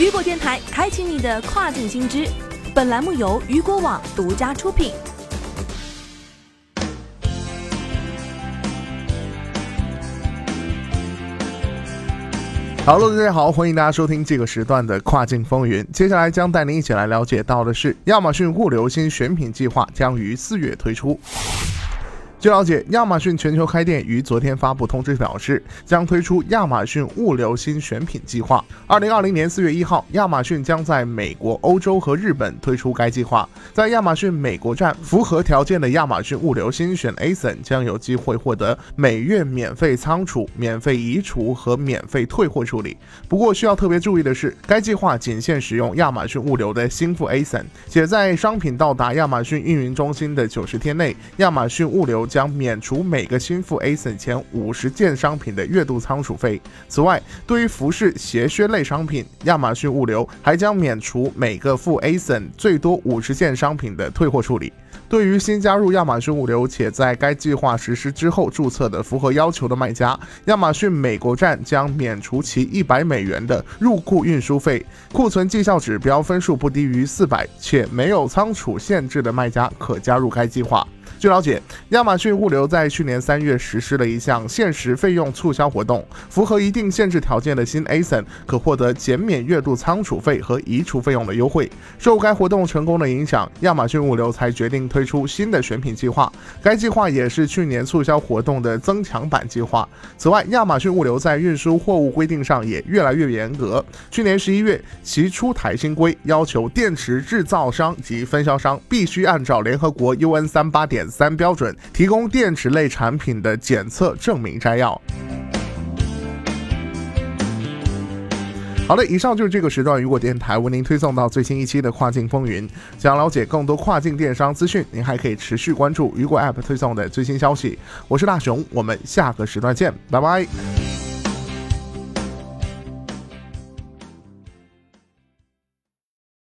雨果电台开启你的跨境新知。本栏目由雨果网独家出品。Hello，大家好，欢迎大家收听这个时段的跨境风云。接下来将带您一起来了解到的是，亚马逊物流新选品计划将于四月推出。据了解，亚马逊全球开店于昨天发布通知，表示将推出亚马逊物流新选品计划。二零二零年四月一号，亚马逊将在美国、欧洲和日本推出该计划。在亚马逊美国站符合条件的亚马逊物流新选 ASIN 将有机会获得每月免费仓储、免费移除和免费退货处理。不过需要特别注意的是，该计划仅限使用亚马逊物流的新付 ASIN，且在商品到达亚马逊运营中心的九十天内，亚马逊物流。将免除每个新付 ASIN 前五十件商品的月度仓储费。此外，对于服饰、鞋靴类商品，亚马逊物流还将免除每个付 ASIN 最多五十件商品的退货处理。对于新加入亚马逊物流且在该计划实施之后注册的符合要求的卖家，亚马逊美国站将免除其一百美元的入库运输费。库存绩效指标分数不低于四百且没有仓储限制的卖家可加入该计划。据了解，亚马逊物流在去年三月实施了一项限时费用促销活动，符合一定限制条件的新 ASIN 可获得减免月度仓储费和移除费用的优惠。受该活动成功的影响，亚马逊物流才决定推出新的选品计划。该计划也是去年促销活动的增强版计划。此外，亚马逊物流在运输货物规定上也越来越严格。去年十一月，其出台新规，要求电池制造商及分销商必须按照联合国 UN 三八点。三标准提供电池类产品的检测证明摘要。好的，以上就是这个时段雨果电台为您推送到最新一期的跨境风云。想了解更多跨境电商资讯，您还可以持续关注雨果 App 推送的最新消息。我是大熊，我们下个时段见，拜拜。